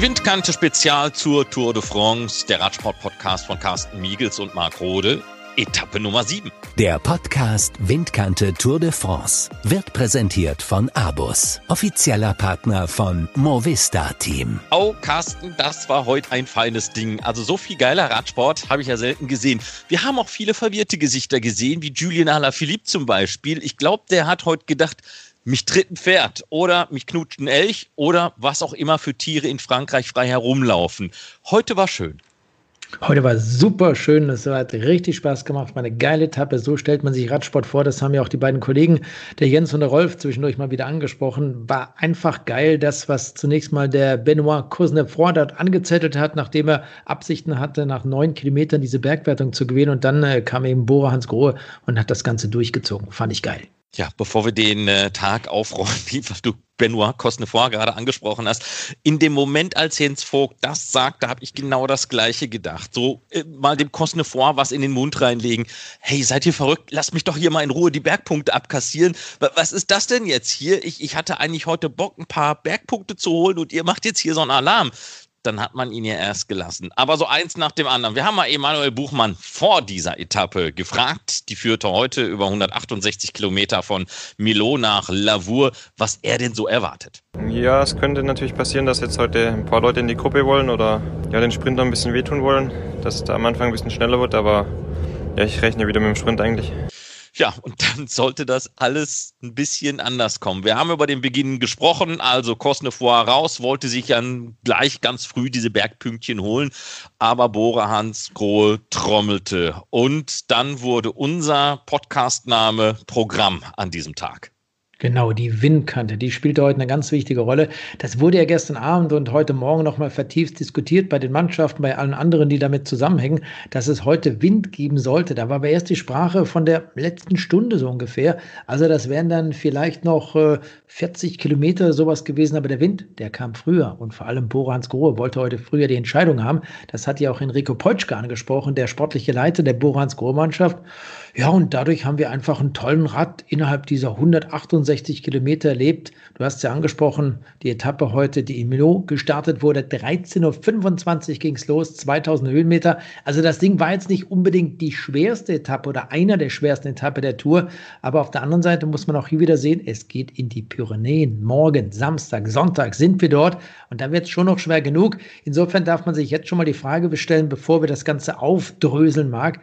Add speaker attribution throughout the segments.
Speaker 1: Die Windkante Spezial zur Tour de France, der Radsport-Podcast von Carsten Miegels und Marc Rode. Etappe Nummer 7.
Speaker 2: Der Podcast Windkante Tour de France wird präsentiert von Abus, offizieller Partner von Movista Team.
Speaker 1: Oh, Carsten, das war heute ein feines Ding. Also so viel geiler Radsport habe ich ja selten gesehen. Wir haben auch viele verwirrte Gesichter gesehen, wie Julian Alaphilippe zum Beispiel. Ich glaube, der hat heute gedacht, mich tritt ein Pferd oder mich knutscht ein Elch oder was auch immer für Tiere in Frankreich frei herumlaufen. Heute war schön.
Speaker 3: Heute war super schön, es hat richtig Spaß gemacht, war eine geile Etappe. So stellt man sich Radsport vor. Das haben ja auch die beiden Kollegen, der Jens und der Rolf, zwischendurch mal wieder angesprochen. War einfach geil, das, was zunächst mal der Benoit Cosnefroy dort angezettelt hat, nachdem er Absichten hatte, nach neun Kilometern diese Bergwertung zu gewinnen. Und dann äh, kam eben Bora Hans Grohe und hat das Ganze durchgezogen. Fand ich geil.
Speaker 1: Ja, bevor wir den äh, Tag aufrollen, wie du Benoit Cosnefroy gerade angesprochen hast, in dem Moment, als Jens Vogt das sagt, da habe ich genau das Gleiche gedacht. So äh, mal dem Cosnefroy was in den Mund reinlegen. Hey, seid ihr verrückt? Lasst mich doch hier mal in Ruhe die Bergpunkte abkassieren. Was ist das denn jetzt hier? Ich, ich hatte eigentlich heute Bock, ein paar Bergpunkte zu holen und ihr macht jetzt hier so einen Alarm dann hat man ihn ja erst gelassen. Aber so eins nach dem anderen. Wir haben mal Emanuel Buchmann vor dieser Etappe gefragt. Die führte heute über 168 Kilometer von Milo nach Lavour, was er denn so erwartet.
Speaker 4: Ja, es könnte natürlich passieren, dass jetzt heute ein paar Leute in die Gruppe wollen oder ja, den Sprinter ein bisschen wehtun wollen, dass es da am Anfang ein bisschen schneller wird, aber ja, ich rechne wieder mit dem Sprint eigentlich.
Speaker 1: Ja, und dann sollte das alles ein bisschen anders kommen. Wir haben über den Beginn gesprochen, also Cosnefroy raus, wollte sich dann gleich ganz früh diese Bergpünktchen holen, aber Bora Hans Grohe trommelte. Und dann wurde unser Podcastname Programm an diesem Tag.
Speaker 3: Genau, die Windkante, die spielt heute eine ganz wichtige Rolle. Das wurde ja gestern Abend und heute Morgen nochmal vertieft diskutiert bei den Mannschaften, bei allen anderen, die damit zusammenhängen, dass es heute Wind geben sollte. Da war aber erst die Sprache von der letzten Stunde so ungefähr. Also das wären dann vielleicht noch äh, 40 Kilometer sowas gewesen, aber der Wind, der kam früher und vor allem Borans Grohe wollte heute früher die Entscheidung haben. Das hat ja auch Enrico Peutschke angesprochen, der sportliche Leiter der Borans Grohe Mannschaft. Ja, und dadurch haben wir einfach einen tollen Rad innerhalb dieser 168 Kilometer erlebt. Du hast ja angesprochen, die Etappe heute, die in Milo gestartet wurde. 13.25 Uhr ging es los, 2000 Höhenmeter. Also das Ding war jetzt nicht unbedingt die schwerste Etappe oder einer der schwersten Etappen der Tour. Aber auf der anderen Seite muss man auch hier wieder sehen, es geht in die Pyrenäen. Morgen, Samstag, Sonntag sind wir dort. Und da wird es schon noch schwer genug. Insofern darf man sich jetzt schon mal die Frage stellen, bevor wir das Ganze aufdröseln mag,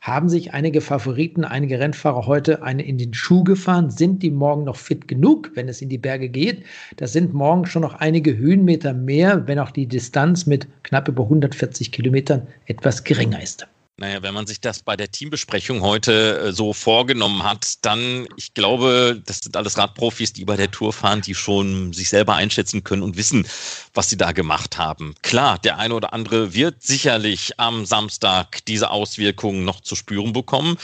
Speaker 3: haben sich einige Favoriten, einige Rennfahrer heute eine in den Schuh gefahren? Sind die morgen noch fit genug, wenn es in die Berge geht? Das sind morgen schon noch einige Höhenmeter mehr, wenn auch die Distanz mit knapp über 140 Kilometern etwas geringer ist.
Speaker 1: Naja, wenn man sich das bei der Teambesprechung heute äh, so vorgenommen hat, dann, ich glaube, das sind alles Radprofis, die bei der Tour fahren, die schon sich selber einschätzen können und wissen, was sie da gemacht haben. Klar, der eine oder andere wird sicherlich am Samstag diese Auswirkungen noch zu spüren bekommen.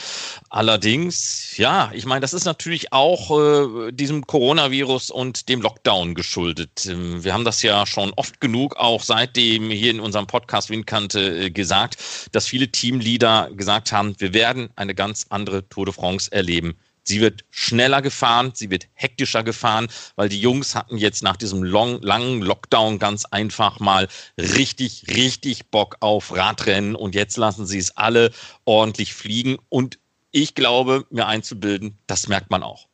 Speaker 1: Allerdings, ja, ich meine, das ist natürlich auch äh, diesem Coronavirus und dem Lockdown geschuldet. Ähm, wir haben das ja schon oft genug auch seitdem hier in unserem Podcast Windkante äh, gesagt, dass viele Teams Teamleader gesagt haben, wir werden eine ganz andere Tour de France erleben. Sie wird schneller gefahren, sie wird hektischer gefahren, weil die Jungs hatten jetzt nach diesem long, langen Lockdown ganz einfach mal richtig, richtig Bock auf Radrennen und jetzt lassen sie es alle ordentlich fliegen und ich glaube, mir einzubilden, das merkt man auch.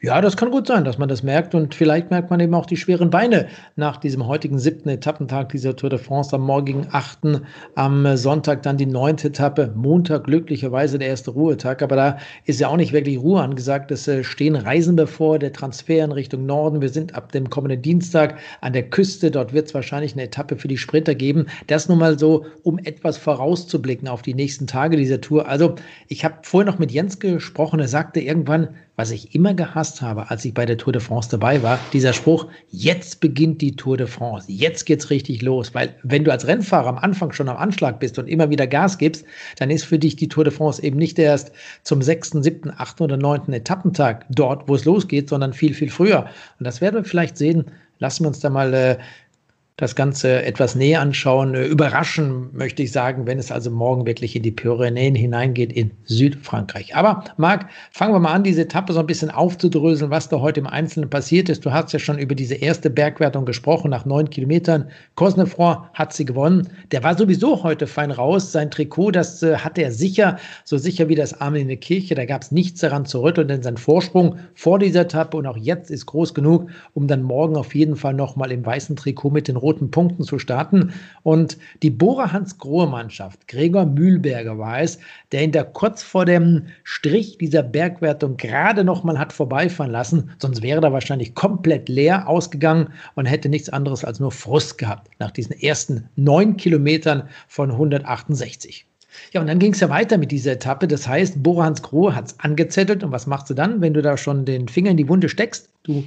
Speaker 3: Ja, das kann gut sein, dass man das merkt und vielleicht merkt man eben auch die schweren Beine nach diesem heutigen siebten Etappentag dieser Tour de France am morgigen achten, am Sonntag dann die neunte Etappe, Montag glücklicherweise der erste Ruhetag, aber da ist ja auch nicht wirklich Ruhe angesagt. Es äh, stehen Reisen bevor, der Transfer in Richtung Norden. Wir sind ab dem kommenden Dienstag an der Küste. Dort wird es wahrscheinlich eine Etappe für die Sprinter geben. Das nun mal so, um etwas vorauszublicken auf die nächsten Tage dieser Tour. Also ich habe vorher noch mit Jens gesprochen. Er sagte irgendwann, was ich immer gehasst habe, als ich bei der Tour de France dabei war, dieser Spruch, jetzt beginnt die Tour de France, jetzt geht's richtig los, weil wenn du als Rennfahrer am Anfang schon am Anschlag bist und immer wieder Gas gibst, dann ist für dich die Tour de France eben nicht erst zum sechsten, siebten, achten oder neunten Etappentag dort, wo es losgeht, sondern viel, viel früher. Und das werden wir vielleicht sehen. Lassen wir uns da mal äh, das Ganze etwas näher anschauen, äh, überraschen, möchte ich sagen, wenn es also morgen wirklich in die Pyrenäen hineingeht in Südfrankreich. Aber Marc, fangen wir mal an, diese Etappe so ein bisschen aufzudröseln, was da heute im Einzelnen passiert ist. Du hast ja schon über diese erste Bergwertung gesprochen, nach neun Kilometern. Cosnefroy hat sie gewonnen. Der war sowieso heute fein raus. Sein Trikot, das äh, hatte er sicher, so sicher wie das Arm in der Kirche. Da gab es nichts daran zu rütteln, denn sein Vorsprung vor dieser Etappe und auch jetzt ist groß genug, um dann morgen auf jeden Fall nochmal im weißen Trikot mit den roten Punkten zu starten. Und die Bora Hans Grohe Mannschaft, Gregor Mühlberger war es, der ihn da kurz vor dem Strich dieser Bergwertung gerade noch mal hat vorbeifahren lassen. Sonst wäre er wahrscheinlich komplett leer ausgegangen und hätte nichts anderes als nur Frust gehabt nach diesen ersten neun Kilometern von 168. Ja, und dann ging es ja weiter mit dieser Etappe. Das heißt, Bora Hans Grohe hat es angezettelt. Und was machst du dann, wenn du da schon den Finger in die Wunde steckst? Du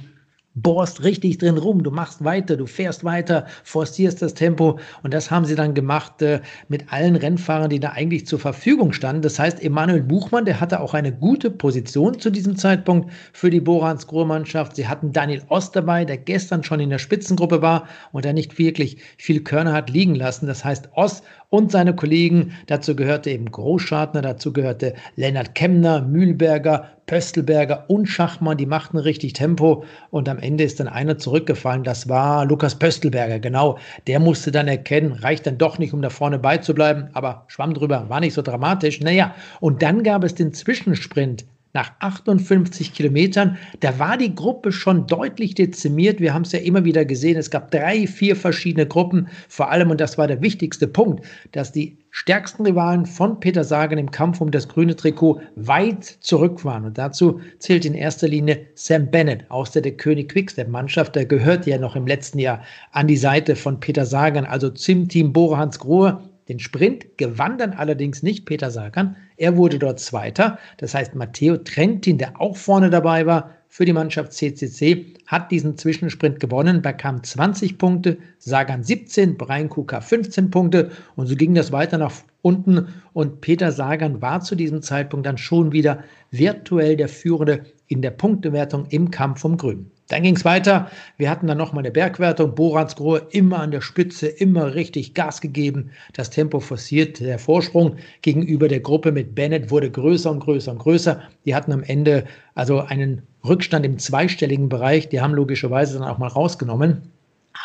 Speaker 3: bohrst richtig drin rum, du machst weiter, du fährst weiter, forcierst das Tempo und das haben sie dann gemacht äh, mit allen Rennfahrern, die da eigentlich zur Verfügung standen. Das heißt, Emanuel Buchmann, der hatte auch eine gute Position zu diesem Zeitpunkt für die Borans Grohe-Mannschaft. Sie hatten Daniel Ost dabei, der gestern schon in der Spitzengruppe war und der nicht wirklich viel Körner hat liegen lassen. Das heißt, Ost und seine Kollegen. Dazu gehörte eben Großschartner, dazu gehörte Lennart Kemner, Mühlberger, Pöstelberger und Schachmann. Die machten richtig Tempo und am Ende ist dann einer zurückgefallen. Das war Lukas Pöstelberger, genau. Der musste dann erkennen, reicht dann doch nicht, um da vorne beizubleiben, aber schwamm drüber, war nicht so dramatisch. Naja, und dann gab es den Zwischensprint nach 58 Kilometern, da war die Gruppe schon deutlich dezimiert. Wir haben es ja immer wieder gesehen. Es gab drei, vier verschiedene Gruppen. Vor allem, und das war der wichtigste Punkt, dass die stärksten Rivalen von Peter Sagan im Kampf um das grüne Trikot weit zurück waren. Und dazu zählt in erster Linie Sam Bennett aus der, der König Quickstep-Mannschaft. Der gehörte ja noch im letzten Jahr an die Seite von Peter Sagan, also zum Team Bora Hans Grohe. Den Sprint gewann dann allerdings nicht Peter Sagan. Er wurde dort Zweiter. Das heißt, Matteo Trentin, der auch vorne dabei war für die Mannschaft CCC, hat diesen Zwischensprint gewonnen, bekam 20 Punkte, Sagan 17, Brian Kuka 15 Punkte und so ging das weiter nach unten und Peter Sagan war zu diesem Zeitpunkt dann schon wieder virtuell der Führende in der Punktewertung im Kampf um Grün. Dann ging es weiter. Wir hatten dann nochmal eine Bergwertung. Boransgrohe immer an der Spitze, immer richtig Gas gegeben, das Tempo forciert. Der Vorsprung gegenüber der Gruppe mit Bennett wurde größer und größer und größer. Die hatten am Ende also einen Rückstand im zweistelligen Bereich. Die haben logischerweise dann auch mal rausgenommen.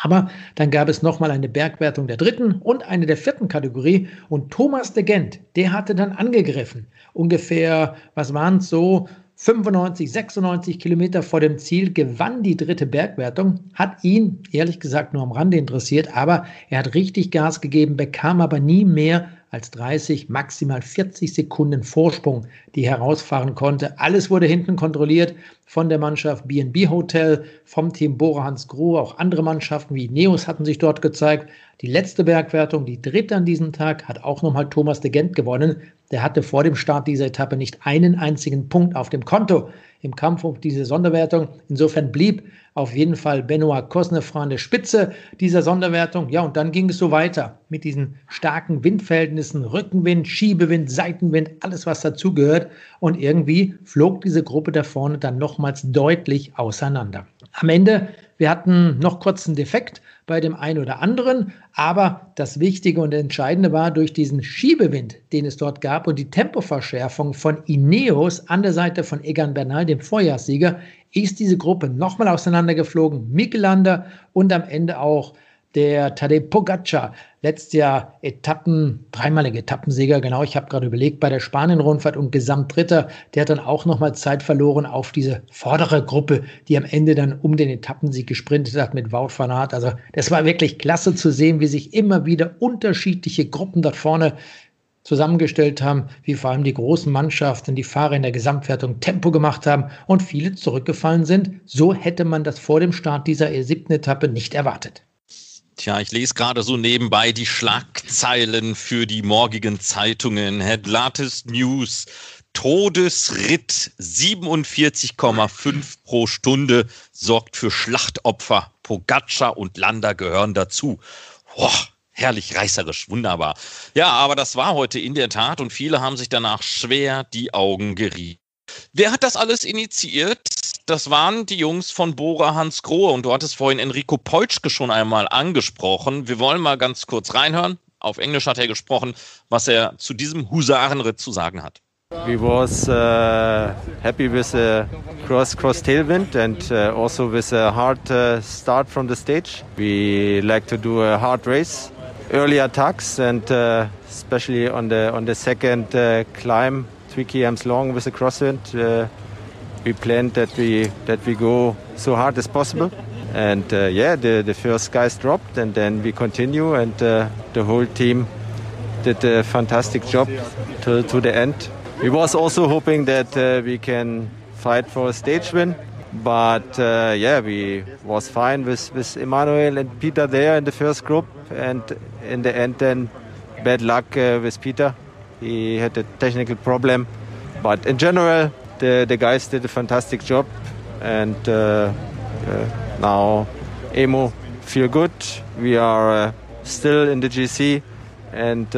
Speaker 3: Aber dann gab es nochmal eine Bergwertung der dritten und eine der vierten Kategorie. Und Thomas de Gent, der hatte dann angegriffen. Ungefähr, was waren es so, 95, 96 Kilometer vor dem Ziel gewann die dritte Bergwertung, hat ihn ehrlich gesagt nur am Rande interessiert, aber er hat richtig Gas gegeben, bekam aber nie mehr als 30, maximal 40 Sekunden Vorsprung, die herausfahren konnte. Alles wurde hinten kontrolliert von der Mannschaft BNB Hotel, vom Team Bora Hans Grohe. Auch andere Mannschaften wie Neos hatten sich dort gezeigt. Die letzte Bergwertung, die dritte an diesem Tag, hat auch nochmal Thomas de Gent gewonnen. Der hatte vor dem Start dieser Etappe nicht einen einzigen Punkt auf dem Konto im Kampf um diese Sonderwertung. Insofern blieb auf jeden Fall Benoit Cosnefroy an der Spitze dieser Sonderwertung. Ja, und dann ging es so weiter mit diesen starken Windverhältnissen, Rückenwind, Schiebewind, Seitenwind, alles was dazugehört. Und irgendwie flog diese Gruppe da vorne dann nochmals deutlich auseinander. Am Ende, wir hatten noch kurz einen Defekt bei dem einen oder anderen. Aber das Wichtige und Entscheidende war, durch diesen Schiebewind, den es dort gab und die Tempoverschärfung von Ineos an der Seite von Egan Bernal, dem Vorjahrssieger, ist diese Gruppe nochmal auseinandergeflogen. Mikelander und am Ende auch der Tadej Pogacar, letztes Jahr Etappen, dreimalige Etappensieger, genau, ich habe gerade überlegt, bei der Spanien-Rundfahrt und Gesamtdritter, der hat dann auch nochmal Zeit verloren auf diese vordere Gruppe, die am Ende dann um den Etappensieg gesprintet hat mit Wout van Aert. Also das war wirklich klasse zu sehen, wie sich immer wieder unterschiedliche Gruppen dort vorne zusammengestellt haben, wie vor allem die großen Mannschaften, die Fahrer in der Gesamtwertung Tempo gemacht haben und viele zurückgefallen sind. So hätte man das vor dem Start dieser siebten Etappe nicht erwartet.
Speaker 1: Tja, ich lese gerade so nebenbei die Schlagzeilen für die morgigen Zeitungen. Headlatest News. Todesritt 47,5 pro Stunde sorgt für Schlachtopfer. Pogacar und Landa gehören dazu. Boah, herrlich reißerisch, wunderbar. Ja, aber das war heute in der Tat und viele haben sich danach schwer die Augen gerieben. Wer hat das alles initiiert? Das waren die Jungs von Bora Hans Grohe und du hattest vorhin Enrico Peutschke schon einmal angesprochen. Wir wollen mal ganz kurz reinhören. Auf Englisch hat er gesprochen, was er zu diesem Husarenritt zu sagen hat.
Speaker 5: We was uh, happy with the cross cross tailwind and uh, also with a hard uh, start from the stage. We like to do a hard race, early attacks, and uh, especially on the on the second uh, climb, three kms long with the crosswind. We planned that we that we go so hard as possible. And uh, yeah, the, the first guys dropped, and then we continue, and uh, the whole team did a fantastic job to, to the end. We was also hoping that uh, we can fight for a stage win, but uh, yeah, we was fine with, with Emmanuel and Peter there in the first group, and in the end, then bad luck uh, with Peter. He had a technical problem, but in general, the, the guys did a fantastic job, and uh, uh, now Emo feel good. We are uh, still in the GC and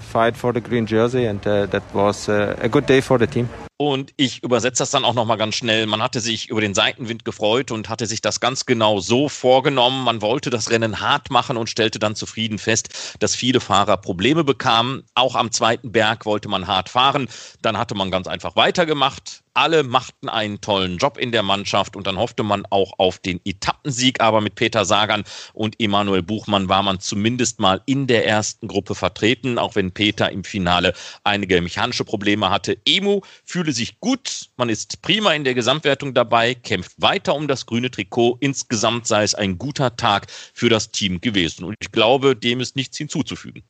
Speaker 5: fight for the green jersey, and that was a good day for the team.
Speaker 1: Und ich übersetze das dann auch nochmal ganz schnell. Man hatte sich über den Seitenwind gefreut und hatte sich das ganz genau so vorgenommen. Man wollte das Rennen hart machen und stellte dann zufrieden fest, dass viele Fahrer Probleme bekamen. Auch am zweiten Berg wollte man hart fahren. Dann hatte man ganz einfach weitergemacht. Alle machten einen tollen Job in der Mannschaft und dann hoffte man auch auf den Etappensieg. Aber mit Peter Sagan und Emanuel Buchmann war man zumindest mal in der ersten Gruppe vertreten, auch wenn Peter im Finale einige mechanische Probleme hatte. Emu fühle sich gut, man ist prima in der Gesamtwertung dabei, kämpft weiter um das grüne Trikot. Insgesamt sei es ein guter Tag für das Team gewesen. Und ich glaube, dem ist nichts hinzuzufügen.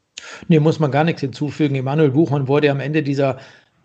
Speaker 3: Nee, muss man gar nichts hinzufügen. Emanuel Buchmann wurde am Ende dieser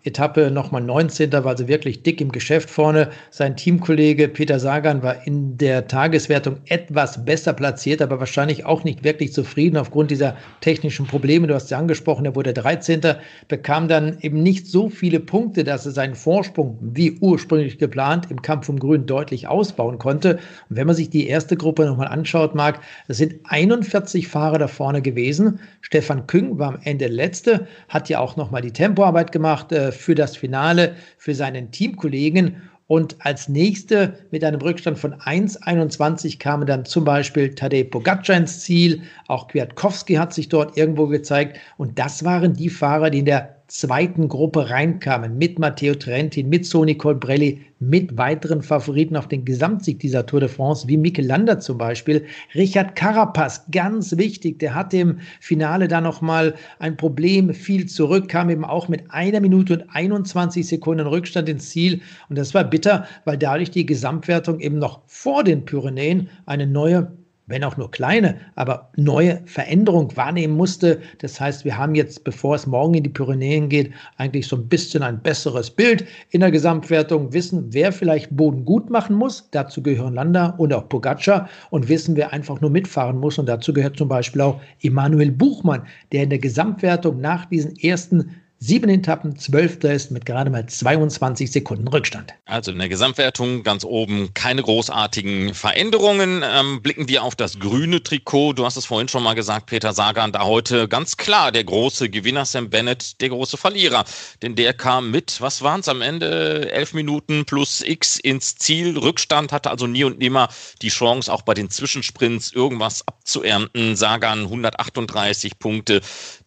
Speaker 3: Etappe nochmal 19. war also wirklich dick im Geschäft vorne. Sein Teamkollege Peter Sagan war in der Tageswertung etwas besser platziert, aber wahrscheinlich auch nicht wirklich zufrieden aufgrund dieser technischen Probleme. Du hast ja angesprochen, er wurde 13. bekam dann eben nicht so viele Punkte, dass er seinen Vorsprung wie ursprünglich geplant im Kampf um Grün deutlich ausbauen konnte. Und wenn man sich die erste Gruppe nochmal anschaut, Marc, es sind 41 Fahrer da vorne gewesen. Stefan Küng war am Ende letzte, hat ja auch nochmal die Tempoarbeit gemacht. Äh, für das Finale für seinen Teamkollegen. Und als nächste mit einem Rückstand von 1,21 kamen dann zum Beispiel Tadej Pogacar ins Ziel. Auch Kwiatkowski hat sich dort irgendwo gezeigt. Und das waren die Fahrer, die in der zweiten Gruppe reinkamen, mit Matteo Trentin, mit Sony Colbrelli, mit weiteren Favoriten auf den Gesamtsieg dieser Tour de France, wie Mikel Landa zum Beispiel. Richard Carapaz, ganz wichtig, der hatte im Finale da nochmal ein Problem, viel zurück, kam eben auch mit einer Minute und 21 Sekunden Rückstand ins Ziel. Und das war bitter, weil dadurch die Gesamtwertung eben noch vor den Pyrenäen eine neue wenn auch nur kleine, aber neue Veränderung wahrnehmen musste. Das heißt, wir haben jetzt, bevor es morgen in die Pyrenäen geht, eigentlich so ein bisschen ein besseres Bild in der Gesamtwertung, wissen, wer vielleicht Boden gut machen muss. Dazu gehören Landa und auch Pogacar und wissen, wer einfach nur mitfahren muss. Und dazu gehört zum Beispiel auch Emanuel Buchmann, der in der Gesamtwertung nach diesen ersten Sieben Etappen, zwölfter ist mit gerade mal 22 Sekunden Rückstand.
Speaker 1: Also in der Gesamtwertung ganz oben keine großartigen Veränderungen. Ähm, blicken wir auf das grüne Trikot. Du hast es vorhin schon mal gesagt, Peter Sagan, da heute ganz klar der große Gewinner, Sam Bennett, der große Verlierer. Denn der kam mit, was waren es am Ende? Elf Minuten plus X ins Ziel. Rückstand hatte also nie und nimmer die Chance, auch bei den Zwischensprints irgendwas abzuernten. Sagan 138 Punkte.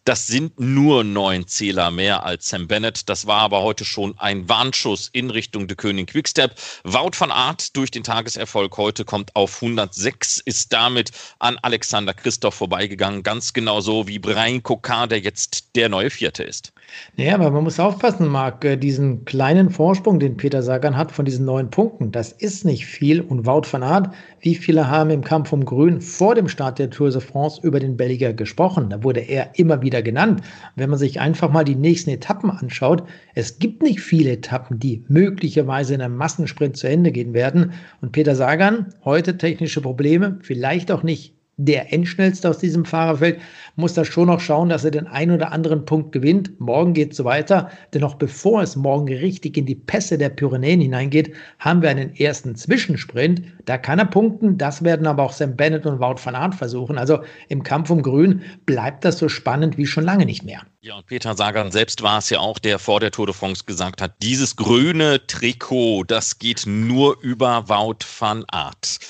Speaker 1: Das sind nur neun Zähler mehr als Sam Bennett. Das war aber heute schon ein Warnschuss in Richtung de König Quickstep. Wout van Aert durch den Tageserfolg heute kommt auf 106, ist damit an Alexander Christoph vorbeigegangen. Ganz genau so wie Brian Kokar, der jetzt der neue Vierte ist.
Speaker 3: Ja, aber man muss aufpassen, Marc, äh, diesen kleinen Vorsprung, den Peter Sagan hat von diesen neun Punkten, das ist nicht viel. Und Wout van Aert, wie viele haben im Kampf um Grün vor dem Start der Tour de France über den Belgier gesprochen? Da wurde er immer wieder genannt. Wenn man sich einfach mal die nächsten Etappen anschaut, es gibt nicht viele Etappen, die möglicherweise in einem Massensprint zu Ende gehen werden. Und Peter Sagan, heute technische Probleme, vielleicht auch nicht der Endschnellste aus diesem Fahrerfeld, muss da schon noch schauen, dass er den einen oder anderen Punkt gewinnt. Morgen geht es so weiter, denn noch bevor es morgen richtig in die Pässe der Pyrenäen hineingeht, haben wir einen ersten Zwischensprint. Da kann er punkten, das werden aber auch Sam Bennett und Wout van Aert versuchen. Also im Kampf um Grün bleibt das so spannend wie schon lange nicht mehr.
Speaker 1: Ja, und Peter Sagan selbst war es ja auch, der vor der Tour de France gesagt hat, dieses grüne Trikot, das geht nur über Wout van Aert.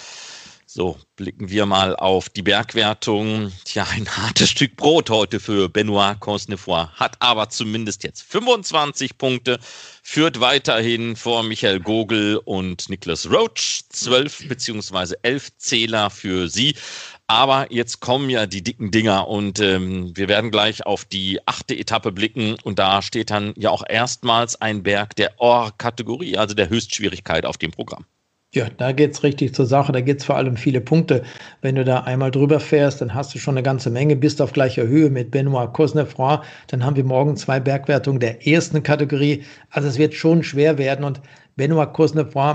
Speaker 1: So, blicken wir mal auf die Bergwertung. Tja, ein hartes Stück Brot heute für Benoit Cosnefroy. Hat aber zumindest jetzt 25 Punkte, führt weiterhin vor Michael Gogel und Niklas Roach. 12 bzw. 11 Zähler für sie. Aber jetzt kommen ja die dicken Dinger und ähm, wir werden gleich auf die achte Etappe blicken und da steht dann ja auch erstmals ein Berg der Or-Kategorie, also der Höchstschwierigkeit auf dem Programm.
Speaker 3: Ja, da geht es richtig zur Sache. Da geht es vor allem viele Punkte. Wenn du da einmal drüber fährst, dann hast du schon eine ganze Menge, bist auf gleicher Höhe mit Benoit Cosnefroy. Dann haben wir morgen zwei Bergwertungen der ersten Kategorie. Also es wird schon schwer werden. Und Benoit Cosnefroy,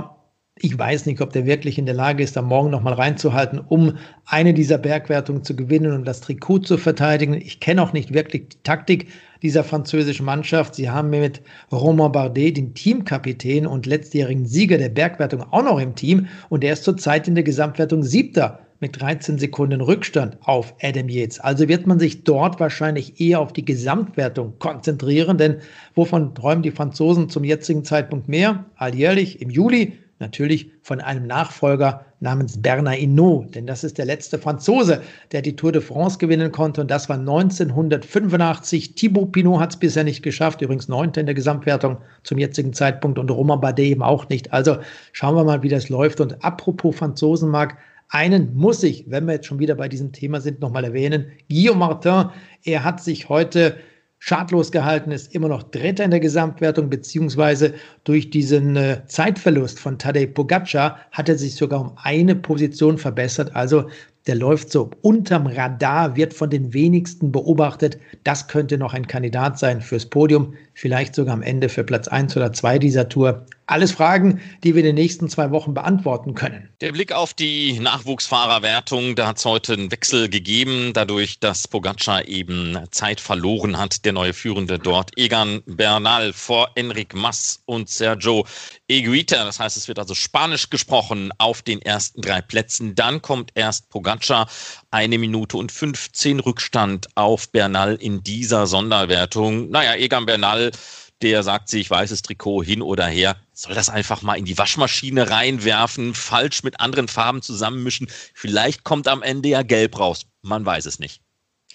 Speaker 3: ich weiß nicht, ob der wirklich in der Lage ist, da morgen nochmal reinzuhalten, um eine dieser Bergwertungen zu gewinnen und das Trikot zu verteidigen. Ich kenne auch nicht wirklich die Taktik dieser französischen Mannschaft. Sie haben mit Romain Bardet den Teamkapitän und letztjährigen Sieger der Bergwertung auch noch im Team und der ist zurzeit in der Gesamtwertung siebter mit 13 Sekunden Rückstand auf Adam Yates. Also wird man sich dort wahrscheinlich eher auf die Gesamtwertung konzentrieren, denn wovon träumen die Franzosen zum jetzigen Zeitpunkt mehr? Alljährlich im Juli natürlich von einem Nachfolger namens Bernard Hinault, denn das ist der letzte Franzose, der die Tour de France gewinnen konnte und das war 1985. Thibaut Pinot hat es bisher nicht geschafft, übrigens neunter in der Gesamtwertung zum jetzigen Zeitpunkt und Romain Bardet eben auch nicht. Also schauen wir mal, wie das läuft und apropos Franzosenmarkt, einen muss ich, wenn wir jetzt schon wieder bei diesem Thema sind, nochmal erwähnen. Guillaume Martin, er hat sich heute schadlos gehalten, ist immer noch Dritter in der Gesamtwertung, beziehungsweise durch diesen äh, Zeitverlust von Tadej Pogacar hat er sich sogar um eine Position verbessert. Also der läuft so unterm Radar, wird von den wenigsten beobachtet. Das könnte noch ein Kandidat sein fürs Podium, vielleicht sogar am Ende für Platz 1 oder 2 dieser Tour. Alles Fragen, die wir in den nächsten zwei Wochen beantworten können.
Speaker 1: Der Blick auf die Nachwuchsfahrerwertung, da hat es heute einen Wechsel gegeben, dadurch, dass Pogacar eben Zeit verloren hat, der neue Führende dort. Egan Bernal vor Enric Mas und Sergio Eguita. Das heißt, es wird also Spanisch gesprochen auf den ersten drei Plätzen. Dann kommt erst Pogacar, eine Minute und 15 Rückstand auf Bernal in dieser Sonderwertung. Naja, Egan Bernal der sagt sich, weißes Trikot hin oder her, soll das einfach mal in die Waschmaschine reinwerfen, falsch mit anderen Farben zusammenmischen. Vielleicht kommt am Ende ja gelb raus. Man weiß es nicht.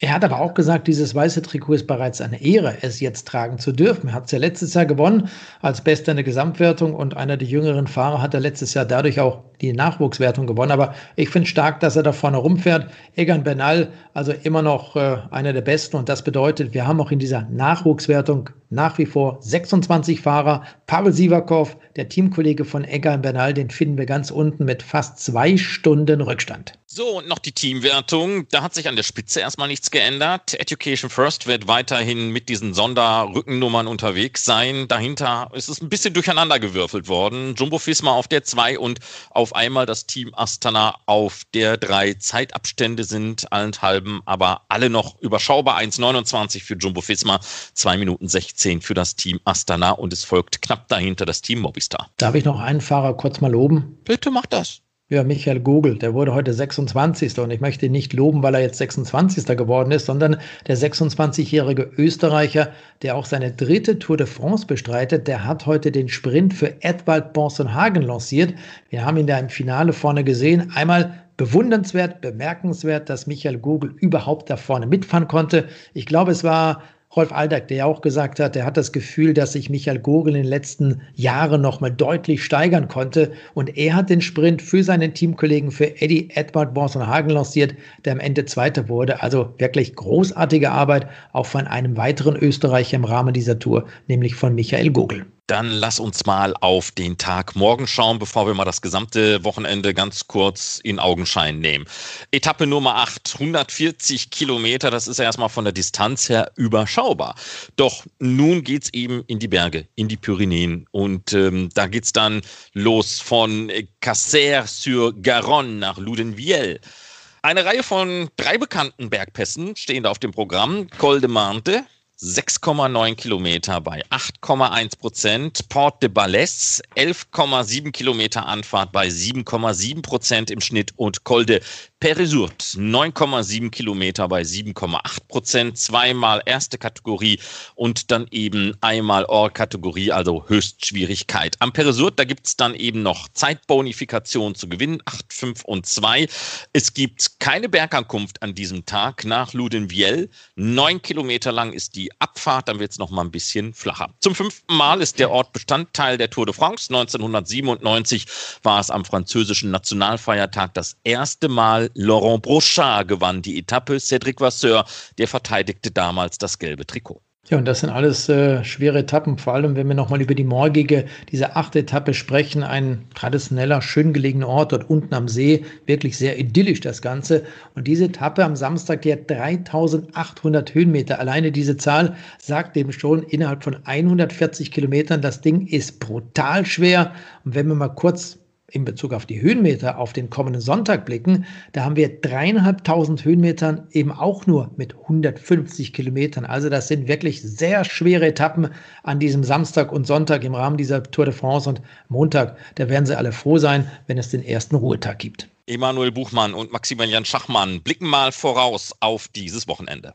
Speaker 3: Er hat aber auch gesagt, dieses weiße Trikot ist bereits eine Ehre, es jetzt tragen zu dürfen. Er hat es ja letztes Jahr gewonnen als Bester in der Gesamtwertung und einer der jüngeren Fahrer hat er letztes Jahr dadurch auch die Nachwuchswertung gewonnen. Aber ich finde stark, dass er da vorne rumfährt. Egan Bernal, also immer noch äh, einer der Besten und das bedeutet, wir haben auch in dieser Nachwuchswertung nach wie vor 26 Fahrer. Pavel Sivakov, der Teamkollege von Egan Bernal, den finden wir ganz unten mit fast zwei Stunden Rückstand.
Speaker 1: So, und noch die Teamwertung. Da hat sich an der Spitze erstmal nichts geändert. Education First wird weiterhin mit diesen Sonderrückennummern unterwegs sein. Dahinter ist es ein bisschen durcheinander gewürfelt worden. Jumbo Fisma auf der 2 und auf einmal das Team Astana auf der 3. Zeitabstände sind allenthalben, aber alle noch überschaubar. 1,29 für Jumbo Fisma, 2 Minuten 16 für das Team Astana und es folgt knapp dahinter das Team Mobistar.
Speaker 3: Darf ich noch einen Fahrer kurz mal loben?
Speaker 1: Bitte mach das.
Speaker 3: Ja, Michael Gogel, der wurde heute 26. Und ich möchte ihn nicht loben, weil er jetzt 26. geworden ist, sondern der 26-jährige Österreicher, der auch seine dritte Tour de France bestreitet, der hat heute den Sprint für Edwald Bonsenhagen lanciert. Wir haben ihn da im Finale vorne gesehen. Einmal bewundernswert, bemerkenswert, dass Michael Gogel überhaupt da vorne mitfahren konnte. Ich glaube, es war Rolf Aldag, der ja auch gesagt hat, er hat das Gefühl, dass sich Michael Gogel in den letzten Jahren nochmal deutlich steigern konnte. Und er hat den Sprint für seinen Teamkollegen, für Eddie Edward Hagen lanciert, der am Ende Zweiter wurde. Also wirklich großartige Arbeit, auch von einem weiteren Österreicher im Rahmen dieser Tour, nämlich von Michael Gogel.
Speaker 1: Dann lass uns mal auf den Tag morgen schauen, bevor wir mal das gesamte Wochenende ganz kurz in Augenschein nehmen. Etappe Nummer 8, 140 Kilometer, das ist ja erstmal von der Distanz her überschaubar. Doch nun geht es eben in die Berge, in die Pyrenäen. Und ähm, da es dann los von Casser sur Garonne nach Ludenvielle. Eine Reihe von drei bekannten Bergpässen stehen da auf dem Programm. Col de Mante, 6,9 Kilometer bei 8,1 Prozent. Port de Balès 11,7 Kilometer Anfahrt bei 7,7 Prozent im Schnitt und Col de Peresurt 9,7 Kilometer bei 7,8 Prozent. Zweimal erste Kategorie und dann eben einmal Or-Kategorie, also Höchstschwierigkeit. Am Peresurt, da gibt es dann eben noch Zeitbonifikation zu gewinnen, 8, 5 und 2. Es gibt keine Bergankunft an diesem Tag nach Ludenviel. Neun Kilometer lang ist die Abfahrt, dann wird es noch mal ein bisschen flacher. Zum fünften Mal ist der Ort Bestandteil der Tour de France. 1997 war es am französischen Nationalfeiertag das erste Mal. Laurent Brochard gewann die Etappe. Cedric Vasseur, der verteidigte damals das gelbe Trikot.
Speaker 3: Ja, und das sind alles äh, schwere Etappen, vor allem wenn wir nochmal über die morgige, diese achte Etappe sprechen. Ein traditioneller, schön gelegener Ort dort unten am See, wirklich sehr idyllisch das Ganze. Und diese Etappe am Samstag, die hat 3800 Höhenmeter. Alleine diese Zahl sagt eben schon, innerhalb von 140 Kilometern, das Ding ist brutal schwer. Und wenn wir mal kurz in Bezug auf die Höhenmeter auf den kommenden Sonntag blicken, da haben wir dreieinhalbtausend Höhenmetern eben auch nur mit 150 Kilometern. Also das sind wirklich sehr schwere Etappen an diesem Samstag und Sonntag im Rahmen dieser Tour de France und Montag. Da werden sie alle froh sein, wenn es den ersten Ruhetag gibt.
Speaker 1: Emanuel Buchmann und Maximilian Schachmann blicken mal voraus auf dieses Wochenende.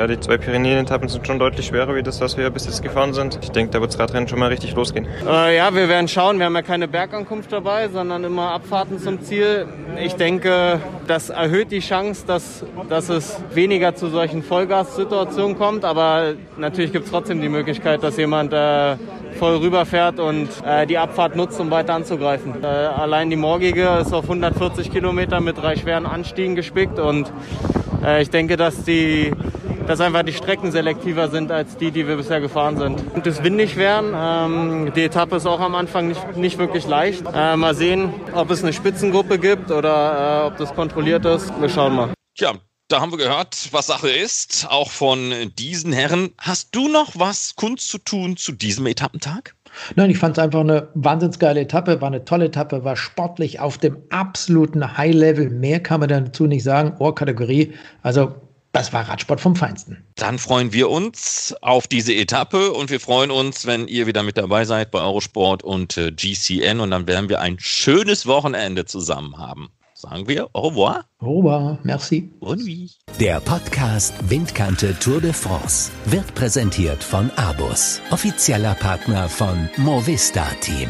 Speaker 4: Ja, die zwei Pyrenäen-Etappen sind schon deutlich schwerer wie das, was wir bis jetzt gefahren sind. Ich denke, da wird das Radrennen schon mal richtig losgehen.
Speaker 6: Äh, ja, wir werden schauen. Wir haben ja keine Bergankunft dabei, sondern immer Abfahrten zum Ziel. Ich denke, das erhöht die Chance, dass, dass es weniger zu solchen Vollgas-Situationen kommt. Aber natürlich gibt es trotzdem die Möglichkeit, dass jemand äh, voll rüberfährt und äh, die Abfahrt nutzt, um weiter anzugreifen. Äh, allein die morgige ist auf 140 Kilometer mit drei schweren Anstiegen gespickt und äh, ich denke, dass die dass einfach die Strecken selektiver sind als die, die wir bisher gefahren sind. Und es windig werden. Ähm, die Etappe ist auch am Anfang nicht, nicht wirklich leicht. Äh, mal sehen, ob es eine Spitzengruppe gibt oder äh, ob das kontrolliert ist. Wir schauen mal.
Speaker 1: Tja, da haben wir gehört, was Sache ist, auch von diesen Herren. Hast du noch was Kunst zu tun zu diesem Etappentag?
Speaker 3: Nein, ich fand es einfach eine wahnsinnig geile Etappe, war eine tolle Etappe, war sportlich auf dem absoluten High-Level. Mehr kann man dazu nicht sagen. Ohrkategorie. Also das war Radsport vom Feinsten.
Speaker 1: Dann freuen wir uns auf diese Etappe und wir freuen uns, wenn ihr wieder mit dabei seid bei Eurosport und äh, GCN und dann werden wir ein schönes Wochenende zusammen haben. Sagen wir au revoir.
Speaker 3: Au revoir, merci.
Speaker 1: Und wie?
Speaker 2: Der Podcast Windkante Tour de France wird präsentiert von Abus, offizieller Partner von Movista Team.